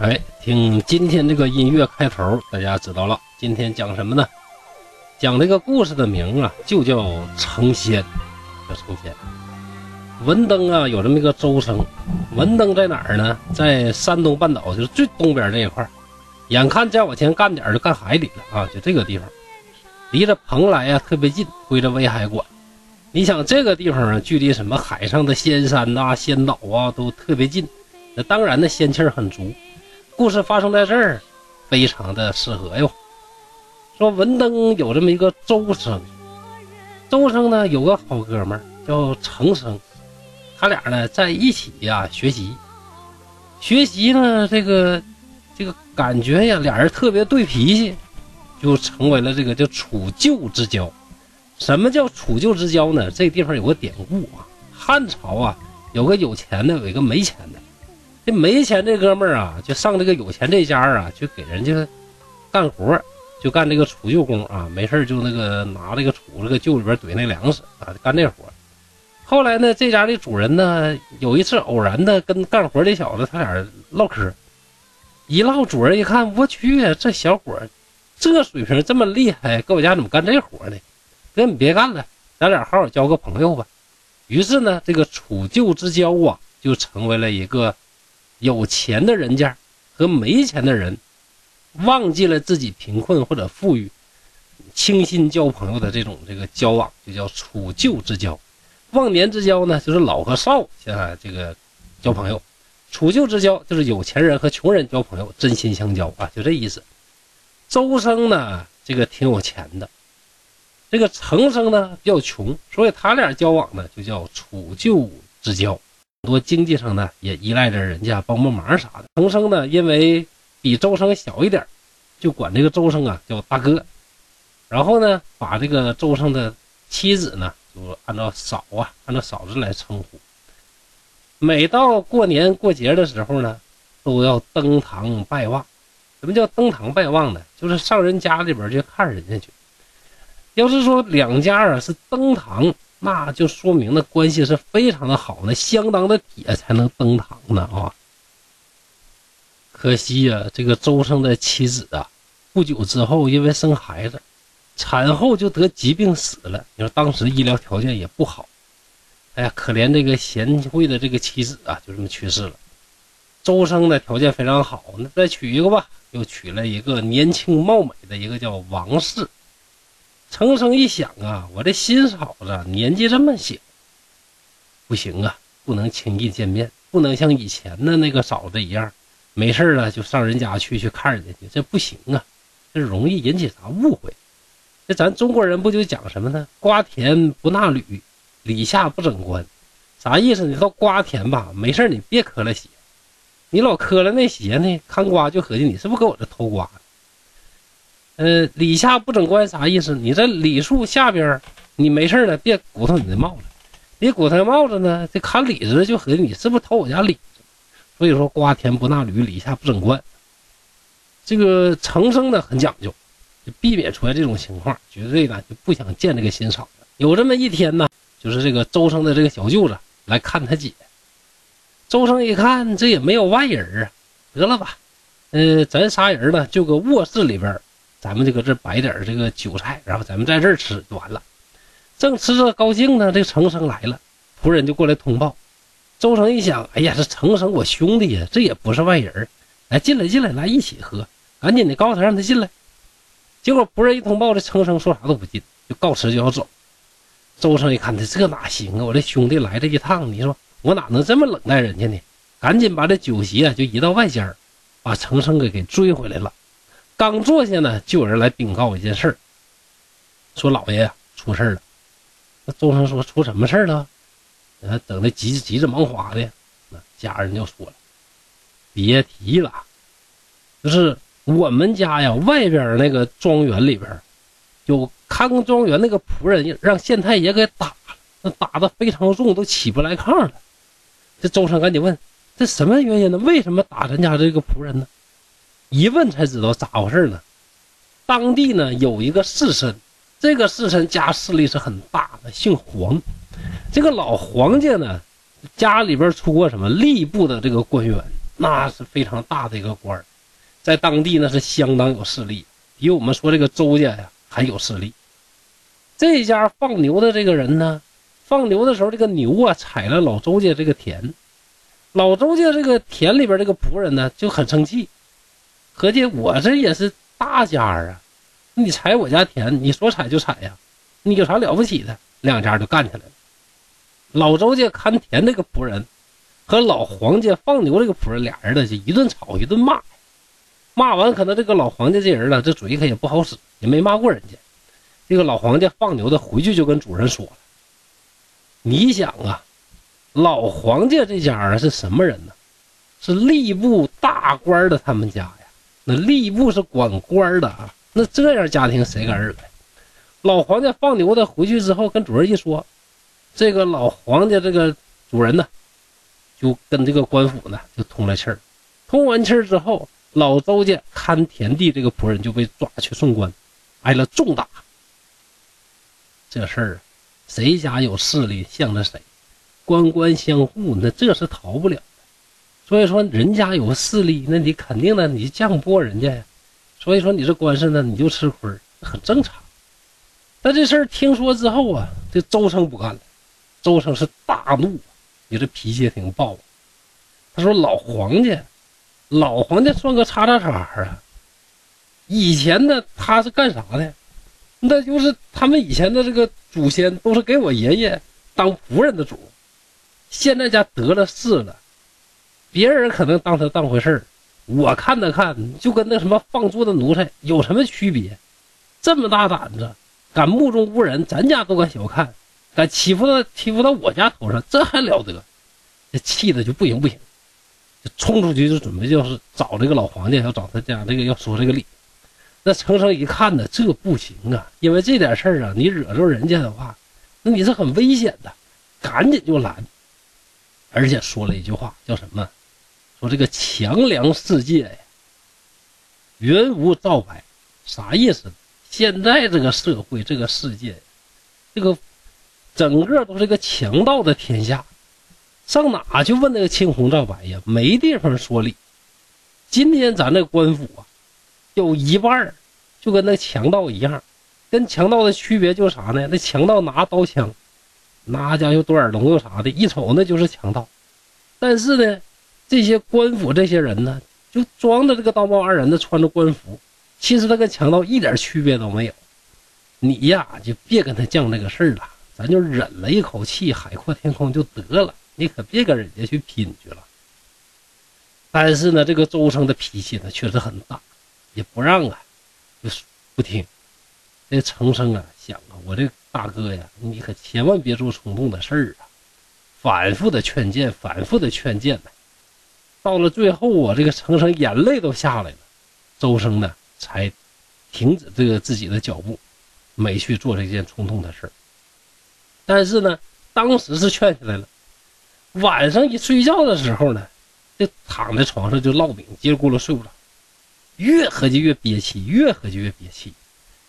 哎，听今天这个音乐开头，大家知道了，今天讲什么呢？讲这个故事的名啊，就叫成仙，叫成仙。文登啊，有这么一个周生。文登在哪儿呢？在山东半岛，就是最东边这一块眼看再往前干点就干海里了啊，就这个地方，离着蓬莱啊特别近，归着威海管。你想这个地方啊，距离什么海上的仙山呐、仙岛啊都特别近，那当然的仙气儿很足。故事发生在这儿，非常的适合哟。说文登有这么一个周生，周生呢有个好哥们叫程生，他俩呢在一起呀学习，学习呢这个这个感觉呀，俩人特别对脾气，就成为了这个叫处旧之交。什么叫处旧之交呢？这地方有个典故啊，汉朝啊有个有钱的，有一个没钱的。没钱这哥们儿啊，就上这个有钱这家啊，就给人家干活，就干这个储旧工啊。没事就那个拿这个杵这个旧里边怼那粮食啊，干这活。后来呢，这家的主人呢，有一次偶然的跟干活这小子他俩唠嗑，一唠，主人一看，我去，这小伙这水平这么厉害，搁我家怎么干这活呢？哥，你别干了，咱俩好好交个朋友吧。于是呢，这个储旧之交啊，就成为了一个。有钱的人家和没钱的人，忘记了自己贫困或者富裕，倾心交朋友的这种这个交往，就叫处旧之交。忘年之交呢，就是老和少啊这个交朋友；处旧之交就是有钱人和穷人交朋友，真心相交啊，就这意思。周生呢，这个挺有钱的，这个程生呢比较穷，所以他俩交往呢就叫处旧之交。很多经济上呢也依赖着人家帮帮忙啥的。程生呢，因为比周生小一点，就管这个周生啊叫大哥。然后呢，把这个周生的妻子呢，就按照嫂啊，按照嫂子来称呼。每到过年过节的时候呢，都要登堂拜望。什么叫登堂拜望呢？就是上人家里边去看人家去。要是说两家啊是登堂。那就说明那关系是非常的好，那相当的铁才能登堂呢啊！可惜呀，这个周生的妻子啊，不久之后因为生孩子，产后就得疾病死了。你说当时医疗条件也不好，哎呀，可怜这个贤惠的这个妻子啊，就这么去世了。周生的条件非常好，那再娶一个吧，又娶了一个年轻貌美的一个叫王氏。程生一想啊，我这新嫂子年纪这么小，不行啊，不能轻易见面，不能像以前的那个嫂子一样，没事了就上人家去去看人家去，这不行啊，这容易引起啥误会。这咱中国人不就讲什么呢？瓜田不纳履，李下不整官，啥意思？你到瓜田吧，没事你别磕了鞋，你老磕了那鞋呢，看瓜就合计你是不是搁我这偷瓜？呃，李下不整官啥意思？你这李树下边，你没事了，别鼓捣你的帽子，别鼓捣帽子呢，这看李子就合计你是不是偷我家李子？所以说瓜田不纳履，李下不整官。这个程生呢很讲究，就避免出来这种情况，绝对呢就不想见这个新嫂子。有这么一天呢，就是这个周生的这个小舅子来看他姐。周生一看这也没有外人啊，得了吧，呃，咱仨人呢就搁卧室里边。咱们就搁这摆点这个酒菜，然后咱们在这儿吃就完了。正吃着高兴呢，这个程生来了，仆人就过来通报。周成一想，哎呀，这程生我兄弟呀，这也不是外人，来进来进来，来一起喝，赶紧的告诉他让他进来。结果仆人一通报，这程生说啥都不进，就告辞就要走。周生一看，这这哪行啊？我这兄弟来这一趟，你说我哪能这么冷待人家呢？赶紧把这酒席啊就移到外间把程生给给追回来了。刚坐下呢，就有人来禀告一件事说老爷呀出事了。那周生说出什么事了？啊，等的急急着忙花的，那家人就说了，别提了，就是我们家呀外边那个庄园里边，有看庄园那个仆人让县太爷给打了，那打的非常重，都起不来炕了。这周生赶紧问，这什么原因呢？为什么打咱家这个仆人呢？一问才知道咋回事呢？当地呢有一个士绅，这个士绅家势力是很大的，姓黄。这个老黄家呢，家里边出过什么吏部的这个官员，那是非常大的一个官，在当地那是相当有势力，比我们说这个周家呀还有势力。这家放牛的这个人呢，放牛的时候，这个牛啊踩了老周家这个田，老周家这个田里边这个仆人呢就很生气，合计我这也是大家啊，你踩我家田，你说踩就踩呀，你有啥了不起的？两家就干起来了。老周家看田那个仆人和老黄家放牛这个仆人俩人呢就一顿吵一顿骂，骂完可能这个老黄家这人呢这嘴可也不好使，也没骂过人家。这个老黄家放牛的回去就跟主人说了：“你想啊，老黄家这家啊是什么人呢？是吏部大官的他们家。那吏部是管官的啊。那这样家庭谁敢惹呀？老黄家放牛的回去之后跟主人一说，这个老黄家这个主人呢，就跟这个官府呢就通了气儿。通完气儿之后，老周家看田地这个仆人就被抓去送官，挨了重打。”这事儿，谁家有势力向着谁，官官相护，那这是逃不了。所以说，人家有势力，那你肯定的，你犟不过人家呀。所以说，你这官司呢，你就吃亏，很正常。但这事儿听说之后啊，这周生不干了。周生是大怒，你这脾气也挺暴。他说：“老黄家，老黄家算个叉叉叉啊！以前呢，他是干啥的？”那就是他们以前的这个祖先都是给我爷爷当仆人的主，现在家得了势了，别人可能当他当回事儿，我看他看就跟那什么放猪的奴才有什么区别？这么大胆子，敢目中无人，咱家都敢小看，敢欺负到欺负到我家头上，这还了得？这气的就不行不行，就冲出去就准备就是找这个老黄家，要找他家这个要说这个理。那程生一看呢，这不行啊，因为这点事儿啊，你惹着人家的话，那你是很危险的，赶紧就拦，而且说了一句话，叫什么？说这个强梁世界呀，原无造白，啥意思？现在这个社会，这个世界，这个整个都是个强盗的天下，上哪去问那个青红皂白呀？没地方说理。今天咱这官府啊。有一半就跟那强盗一样，跟强盗的区别就是啥呢？那强盗拿刀枪，拿家伙多耳聋又啥的，一瞅那就是强盗。但是呢，这些官府这些人呢，就装的这个道貌岸然的穿着官服，其实他跟强盗一点区别都没有。你呀，就别跟他犟这个事儿了，咱就忍了一口气，海阔天空就得了。你可别跟人家去拼去了。但是呢，这个周生的脾气呢，确实很大。也不让啊，就是不听。这程生啊，想啊，我这大哥呀，你可千万别做冲动的事儿啊！反复的劝谏，反复的劝谏呢。到了最后啊，这个程生眼泪都下来了，周生呢才停止这个自己的脚步，没去做这件冲动的事。但是呢，当时是劝下来了。晚上一睡觉的时候呢，就躺在床上就烙饼，叽里咕噜睡不着。越合计越憋气，越合计越憋气。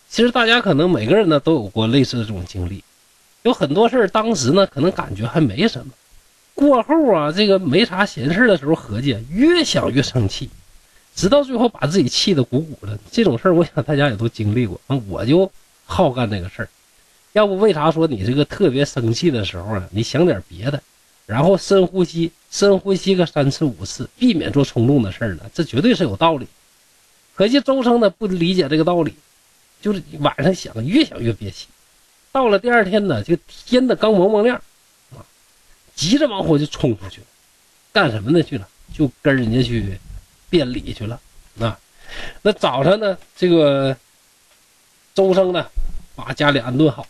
其实大家可能每个人呢都有过类似的这种经历，有很多事当时呢可能感觉还没什么，过后啊这个没啥闲事的时候合计，越想越生气，直到最后把自己气得鼓鼓的。这种事儿我想大家也都经历过，我就好干这个事儿。要不为啥说你这个特别生气的时候啊，你想点别的，然后深呼吸，深呼吸个三次五次，避免做冲动的事儿呢？这绝对是有道理。可惜周生呢不理解这个道理，就是晚上想越想越憋气。到了第二天呢，就天的刚蒙蒙亮，急着往火就冲出去，干什么呢去了？就跟人家去辩理去了。啊，那早上呢，这个周生呢把家里安顿好，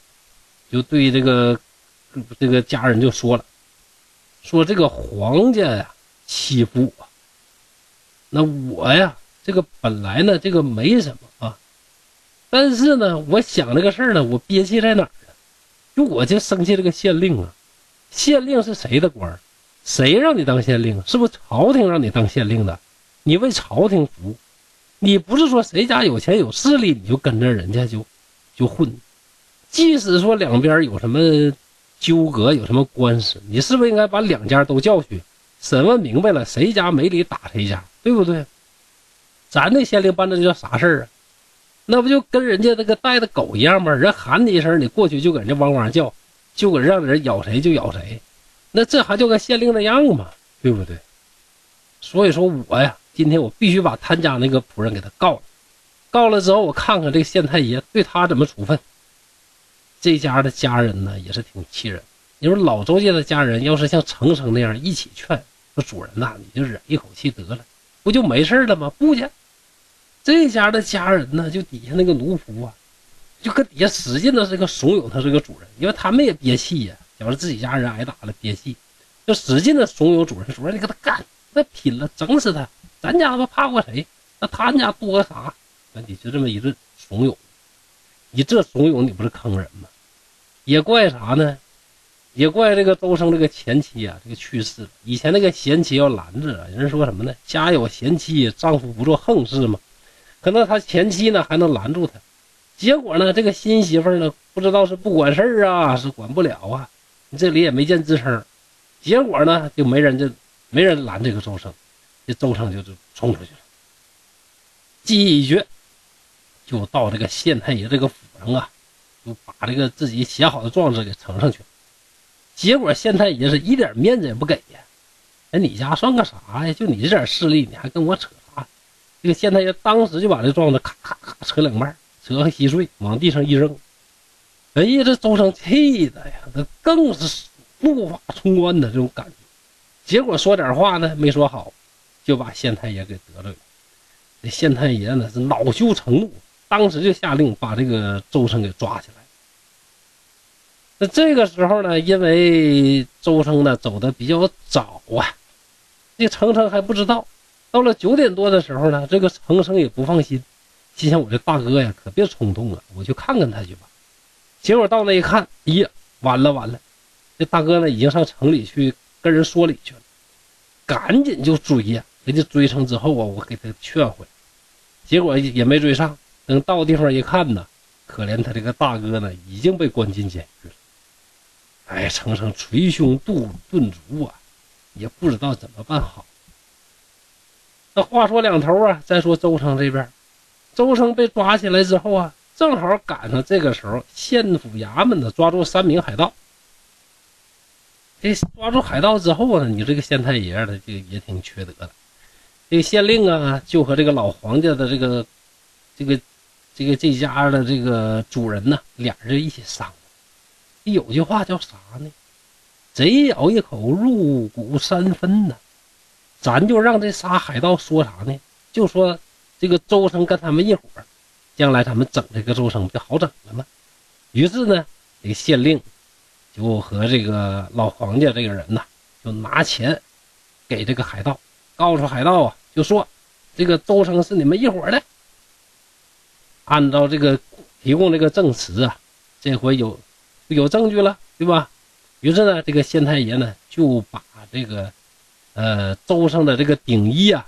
就对这个这个家人就说了，说这个皇家呀欺负我，那我呀。这个本来呢，这个没什么啊，但是呢，我想这个事儿呢，我憋气在哪儿呢？就我就生气这个县令啊，县令是谁的官谁让你当县令？是不是朝廷让你当县令的？你为朝廷服务，你不是说谁家有钱有势力你就跟着人家就就混？即使说两边有什么纠葛，有什么官司，你是不是应该把两家都叫去审问明白了，谁家没理打谁家，对不对？咱那县令办的这叫啥事儿啊？那不就跟人家那个带的狗一样吗？人喊你一声，你过去就搁这汪汪叫，就搁让人咬谁就咬谁，那这还叫个县令的样吗？对不对？所以说我呀，今天我必须把他家那个仆人给他告了，告了之后，我看看这个县太爷对他怎么处分。这家的家人呢，也是挺气人。你说老周家的家人要是像程程那样一起劝说主人呐，你就忍一口气得了，不就没事了吗？不去。这家的家人呢，就底下那个奴仆啊，就搁底下使劲的这个怂恿他这个主人，因为他们也憋气呀，觉着自己家人挨打了憋气，就使劲的怂恿主人，主人你跟他干，那拼了，整死他，咱家他怕过谁？那他们家多个啥？那你就这么一顿怂恿，你这怂恿你不是坑人吗？也怪啥呢？也怪这个周生这个前妻啊，这个去世了。以前那个贤妻要拦着，人说什么呢？家有贤妻，丈夫不做横事嘛。可能他前妻呢还能拦住他，结果呢，这个新媳妇呢不知道是不管事儿啊，是管不了啊，这里也没见吱声，结果呢就没人就没人拦这个周生，这周生就就冲出去了，记一绝，就到这个县太爷这个府上啊，就把这个自己写好的状子给呈上去了，结果县太爷是一点面子也不给呀，哎，你家算个啥呀？就你这点势力，你还跟我扯啥？这个县太爷当时就把这状子咔咔咔扯两半，折个稀碎，往地上一扔。哎呀，这周生气的呀，他更是怒发冲冠的这种感觉。结果说点话呢，没说好，就把县太爷给得罪了。这县太爷呢是恼羞成怒，当时就下令把这个周生给抓起来。那这个时候呢，因为周生呢走的比较早啊，这程程还不知道。到了九点多的时候呢，这个程生也不放心，心想我这大哥呀，可别冲动啊，我去看看他去吧。结果到那一看，呀，完了完了，这大哥呢已经上城里去跟人说理去了，赶紧就追呀，人家追上之后啊，我给他劝回来，结果也没追上。等到地方一看呢，可怜他这个大哥呢已经被关进监狱了。哎，程程捶胸顿顿足啊，也不知道怎么办好。那话说两头啊，再说周成这边，周生被抓起来之后啊，正好赶上这个时候，县府衙门呢抓住三名海盗。这抓住海盗之后呢，你这个县太爷的这个也挺缺德的。这个县令啊，就和这个老黄家的这个这个这个这家的这个主人呢，俩人一起商量。有句话叫啥呢？贼咬一口，入骨三分呢。咱就让这仨海盗说啥呢？就说这个周生跟他们一伙，将来他们整这个周生不就好整了吗？于是呢，这个县令就和这个老黄家这个人呐，就拿钱给这个海盗，告诉海盗啊，就说这个周生是你们一伙的。按照这个提供这个证词啊，这回有有证据了，对吧？于是呢，这个县太爷呢就把这个。呃，周生的这个顶衣啊，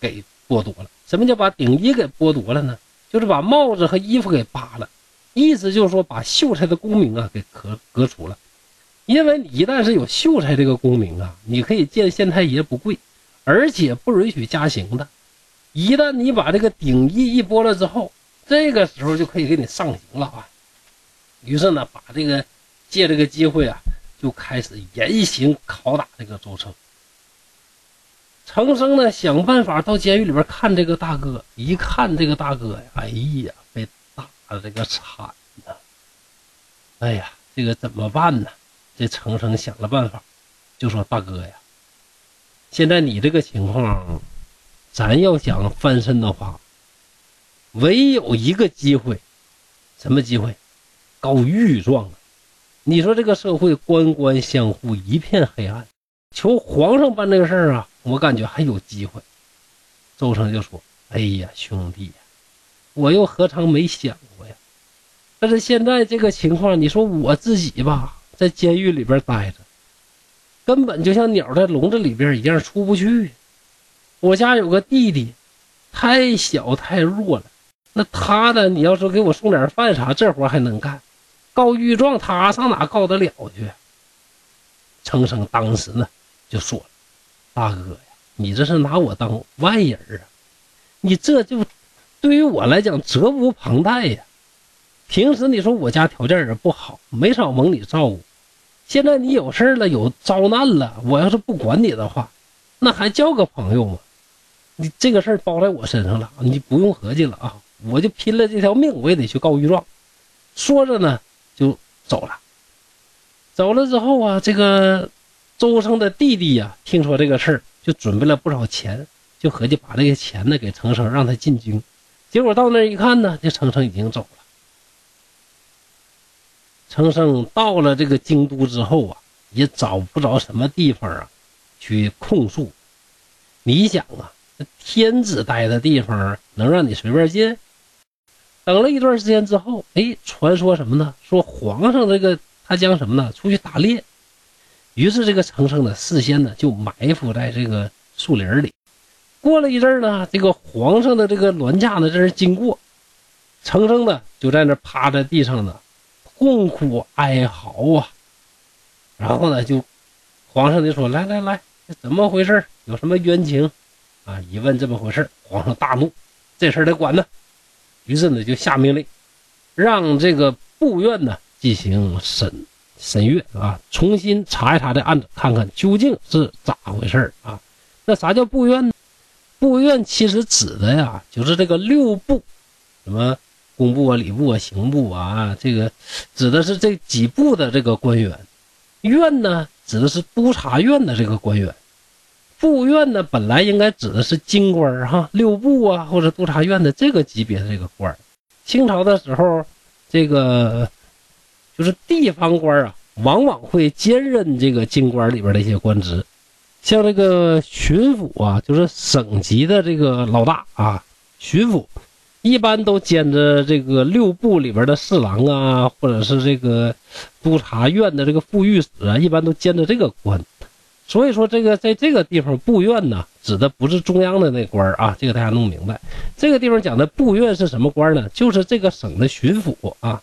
给剥夺了。什么叫把顶衣给剥夺了呢？就是把帽子和衣服给扒了，意思就是说把秀才的功名啊给革革除了。因为你一旦是有秀才这个功名啊，你可以见县太爷不跪，而且不允许加刑的。一旦你把这个顶衣一剥了之后，这个时候就可以给你上刑了啊。于是呢，把这个借这个机会啊，就开始严刑拷打这个周成。程生呢，想办法到监狱里边看这个大哥。一看这个大哥呀，哎呀，被打的这个惨呐！哎呀，这个怎么办呢？这程生想了办法，就说：“大哥呀，现在你这个情况，咱要想翻身的话，唯有一个机会，什么机会？告御状啊！你说这个社会官官相护，一片黑暗，求皇上办这个事儿啊！”我感觉还有机会，周成就说：“哎呀，兄弟呀，我又何尝没想过呀？但是现在这个情况，你说我自己吧，在监狱里边待着，根本就像鸟在笼子里边一样出不去。我家有个弟弟，太小太弱了，那他呢？你要说给我送点饭啥，这活还能干。告御状，他上哪告得了去？”程生当时呢就说了。大哥呀，你这是拿我当外人啊！你这就对于我来讲责无旁贷呀。平时你说我家条件也不好，没少蒙你照顾。现在你有事了，有遭难了，我要是不管你的话，那还叫个朋友吗？你这个事儿包在我身上了，你不用合计了啊！我就拼了这条命，我也得去告御状。说着呢，就走了。走了之后啊，这个周生的弟弟呀，听说这个事儿，就准备了不少钱，就合计把这个钱呢给程生，让他进京。结果到那儿一看呢，这程生已经走了。程生到了这个京都之后啊，也找不着什么地方啊，去控诉。你想啊。天子待的地方能让你随便进？等了一段时间之后，哎，传说什么呢？说皇上这个他将什么呢？出去打猎。于是这个程生呢，事先呢就埋伏在这个树林里。过了一阵呢，这个皇上的这个銮驾呢，这是经过，程生呢就在那趴在地上呢，痛哭哀嚎啊。然后呢，就皇上就说：“来来来，怎么回事？有什么冤情？”啊！一问这么回事皇上大怒，这事儿得管呢。于是呢，就下命令，让这个部院呢进行审审阅啊，重新查一查这案子，看看究竟是咋回事啊。那啥叫部院呢？部院其实指的呀，就是这个六部，什么工部啊、礼部啊、刑部啊，这个指的是这几部的这个官员。院呢，指的是督察院的这个官员。部院呢，本来应该指的是京官哈，六部啊，或者督察院的这个级别的这个官清朝的时候，这个就是地方官啊，往往会兼任这个京官里边的一些官职，像这个巡抚啊，就是省级的这个老大啊，巡抚一般都兼着这个六部里边的侍郎啊，或者是这个督察院的这个副御史啊，一般都兼着这个官。所以说，这个在这个地方部院呢，指的不是中央的那官啊，这个大家弄明白。这个地方讲的部院是什么官呢？就是这个省的巡抚啊。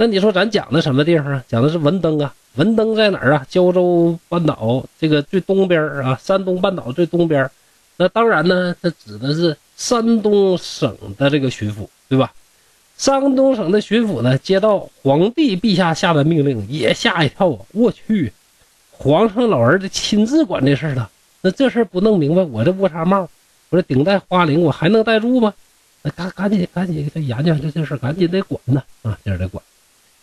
那你说咱讲的什么地方啊？讲的是文登啊。文登在哪儿啊？胶州半岛这个最东边啊，山东半岛最东边。那当然呢，它指的是山东省的这个巡抚，对吧？山东省的巡抚呢，接到皇帝陛下下的命令，也吓一跳啊！我去。皇上老儿子亲自管这事儿了，那这事儿不弄明白，我这乌纱帽，我这顶戴花翎，我还能戴住吗？那赶赶紧赶紧研究这这事，赶紧得管呢啊，这得管。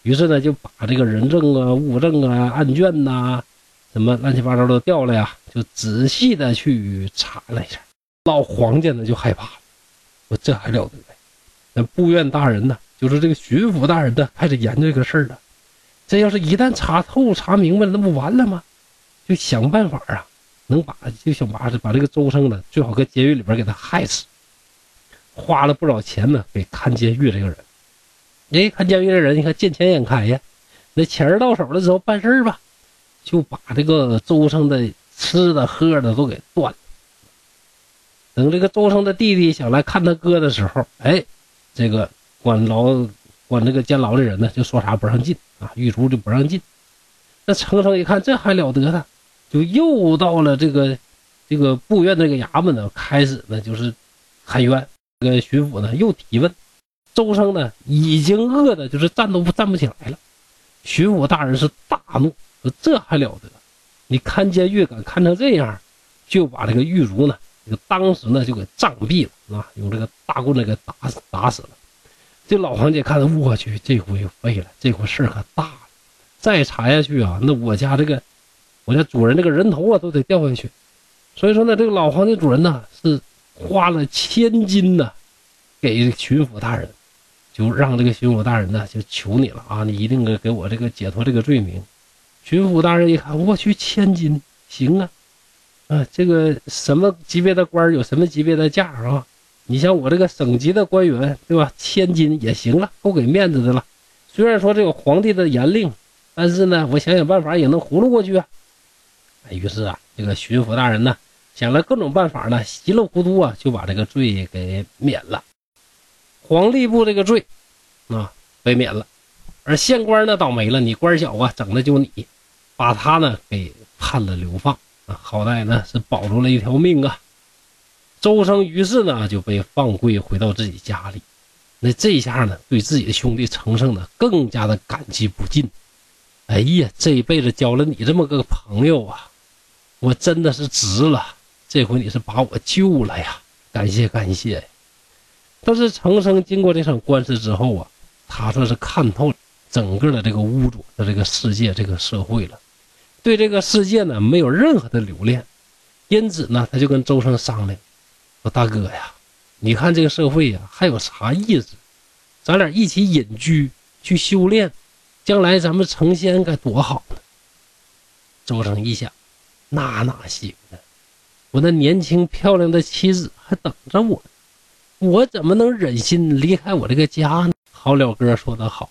于是呢，就把这个人证啊、物证啊、案卷呐，什么乱七八糟都调了呀，就仔细的去查了一下。老黄家呢就害怕了，说这还了得？那部院大人呢，就是这个巡抚大人呢，开始研究这个事儿了。这要是一旦查透、查明白了，那不完了吗？就想办法啊，能把就想把把这个周生呢，最好搁监狱里边给他害死。花了不少钱呢，给看监狱这个人。哎，看监狱的人，你看见钱眼开呀，那钱到手了之后办事吧，就把这个周生的吃的喝的都给断了。等这个周生的弟弟想来看他哥的时候，哎，这个管牢管这个监牢的人呢，就说啥不让进啊，狱卒就不让进。那程生一看，这还了得呢。就又到了这个这个部院这个衙门呢，开始呢就是喊冤。这个巡抚呢又提问，周生呢已经饿的就是站都站不起来了。巡抚大人是大怒，说这还了得？你看监狱敢看成这样，就把这个狱卒呢，就当时呢就给杖毙了啊，用这个大棍子给打死打死了。这老黄家看着，我去，这回废了，这回事可大了。再查下去啊，那我家这个。我家主人这个人头啊，都得掉下去。所以说呢，这个老黄家主人呢，是花了千金呢，给巡抚大人，就让这个巡抚大人呢，就求你了啊，你一定给给我这个解脱这个罪名。巡抚大人一看，我去，千金，行啊，啊，这个什么级别的官有什么级别的价啊？你像我这个省级的官员，对吧？千金也行了，够给面子的了。虽然说这个皇帝的严令，但是呢，我想想办法也能糊弄过去啊。于是啊，这个巡抚大人呢，想了各种办法呢，稀里糊涂啊，就把这个罪给免了。皇吏部这个罪啊，被免了，而县官呢，倒霉了，你官小啊，整的就你，把他呢给判了流放。啊，好歹呢是保住了一条命啊。周生于是呢就被放归回到自己家里。那这下呢，对自己的兄弟程胜呢更加的感激不尽。哎呀，这一辈子交了你这么个朋友啊，我真的是值了。这回你是把我救了呀，感谢感谢。但是程生经过这场官司之后啊，他算是看透整个的这个污浊的这个世界、这个社会了，对这个世界呢没有任何的留恋，因此呢，他就跟周生商量，说：“大哥呀，你看这个社会呀还有啥意思？咱俩一起隐居去修炼，将来咱们成仙该多好呢。”周生一想，那哪行呢？我那年轻漂亮的妻子还等着我呢。我怎么能忍心离开我这个家呢？好了，哥说的好，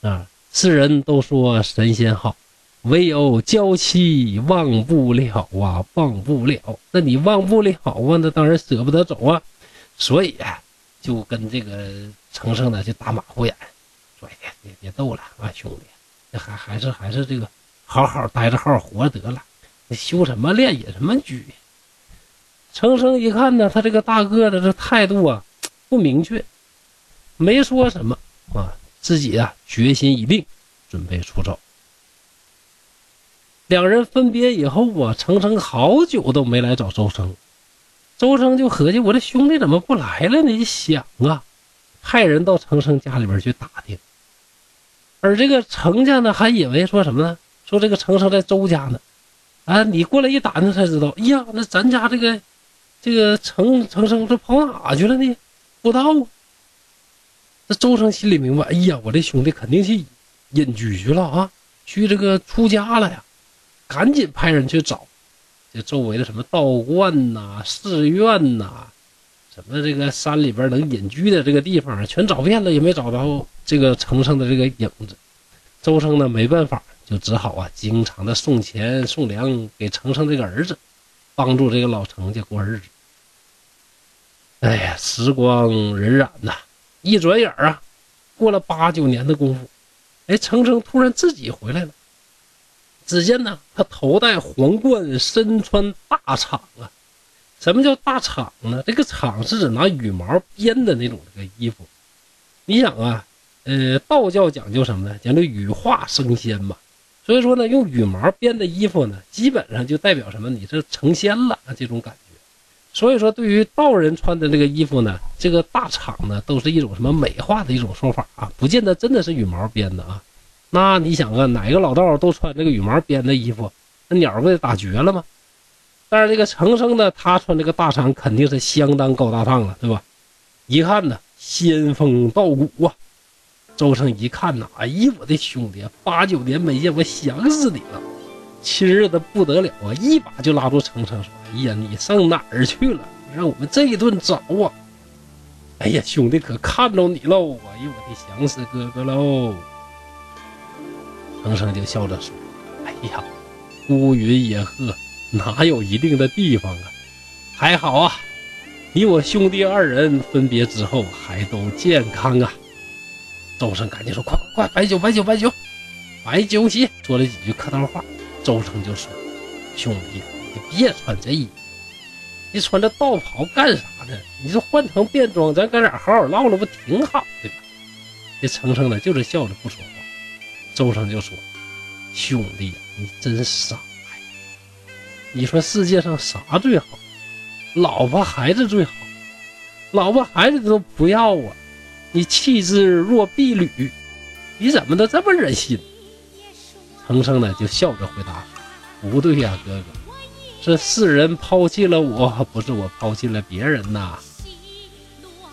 啊，世人都说神仙好，唯有娇妻忘不了啊，忘不了。那你忘不了啊，那当然舍不得走啊。所以啊，就跟这个程胜呢就打马虎眼，说：“哎呀，别别逗了啊，兄弟，这还还是还是这个好好待着，好好活得了。你修什么炼，隐什么居？”程生一看呢，他这个大个子这态度啊 不明确，没说什么啊，自己啊决心已定，准备出走。两人分别以后啊，程生好久都没来找周生，周生就合计我这兄弟怎么不来了呢？一想啊，派人到程生家里边去打听，而这个程家呢还以为说什么呢？说这个程生在周家呢，啊，你过来一打听才知道，呀，那咱家这个。这个程程生这跑哪去了呢？不知道啊。这周生心里明白，哎呀，我这兄弟肯定去隐居去了啊，去这个出家了呀，赶紧派人去找，这周围的什么道观呐、寺院呐，什么这个山里边能隐居的这个地方，全找遍了，也没找着这个程生的这个影子。周生呢，没办法，就只好啊，经常的送钱送粮给程生这个儿子，帮助这个老程家过日子。哎呀，时光荏苒呐，一转眼啊，过了八九年的功夫，哎，程程突然自己回来了。只见呢，他头戴皇冠，身穿大氅啊。什么叫大氅呢？这个氅是指拿羽毛编的那种这个衣服。你想啊，呃，道教讲究什么呢？讲究羽化升仙嘛。所以说呢，用羽毛编的衣服呢，基本上就代表什么？你是成仙了，这种感觉。所以说，对于道人穿的这个衣服呢，这个大氅呢，都是一种什么美化的一种说法啊，不见得真的是羽毛编的啊。那你想啊，哪个老道都穿这个羽毛编的衣服，那鸟不得打绝了吗？但是这个程生呢，他穿这个大氅肯定是相当高大上了，对吧？一看呢，仙风道骨啊。周生一看呐，哎呀，我的兄弟，八九年没见，我想死你了。亲热的不得了啊！一把就拉住程程说：“哎呀，你上哪儿去了？让我们这一顿找啊！哎呀，兄弟可看着你喽！哎呦，我的想死哥哥喽！”程程就笑着说：“哎呀，乌云野鹤哪有一定的地方啊？还好啊，你我兄弟二人分别之后还都健康啊！”周生赶紧说：“快快快，摆酒摆酒摆酒，摆酒席！”说了几句客套话。周成就说：“兄弟，你别穿这衣服，你穿这道袍干啥呢？你这换成便装，咱搁这好好唠唠，不挺好的吗？”这程程呢，就是笑着不说话。周成就说：“兄弟，你真傻呀！你说世界上啥最好？老婆孩子最好，老婆孩子都不要啊！你弃之若敝履，你怎么都这么忍心？”程程呢就笑着回答：“不对呀，哥哥，这世人抛弃了我，不是我抛弃了别人呐。”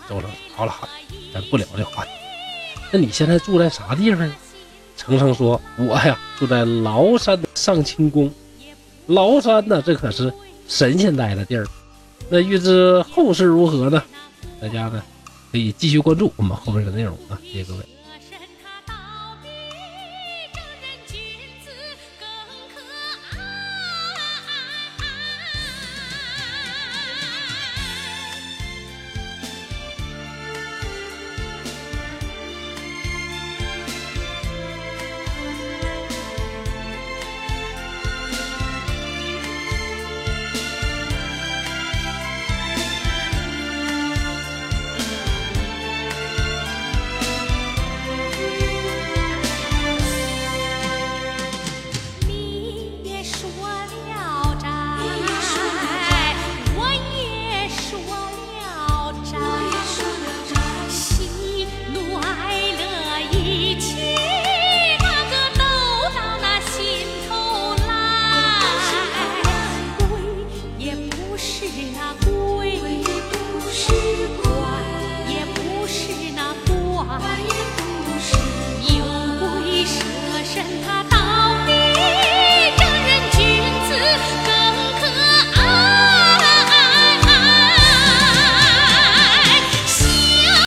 周生好了好了，咱不聊这话题。那你现在住在啥地方呢？”程生说：“我呀，住在崂山的上清宫。崂山呢，这可是神仙待的地儿。那预知后事如何呢？大家呢可以继续关注我们后面的内容啊！谢谢各位。”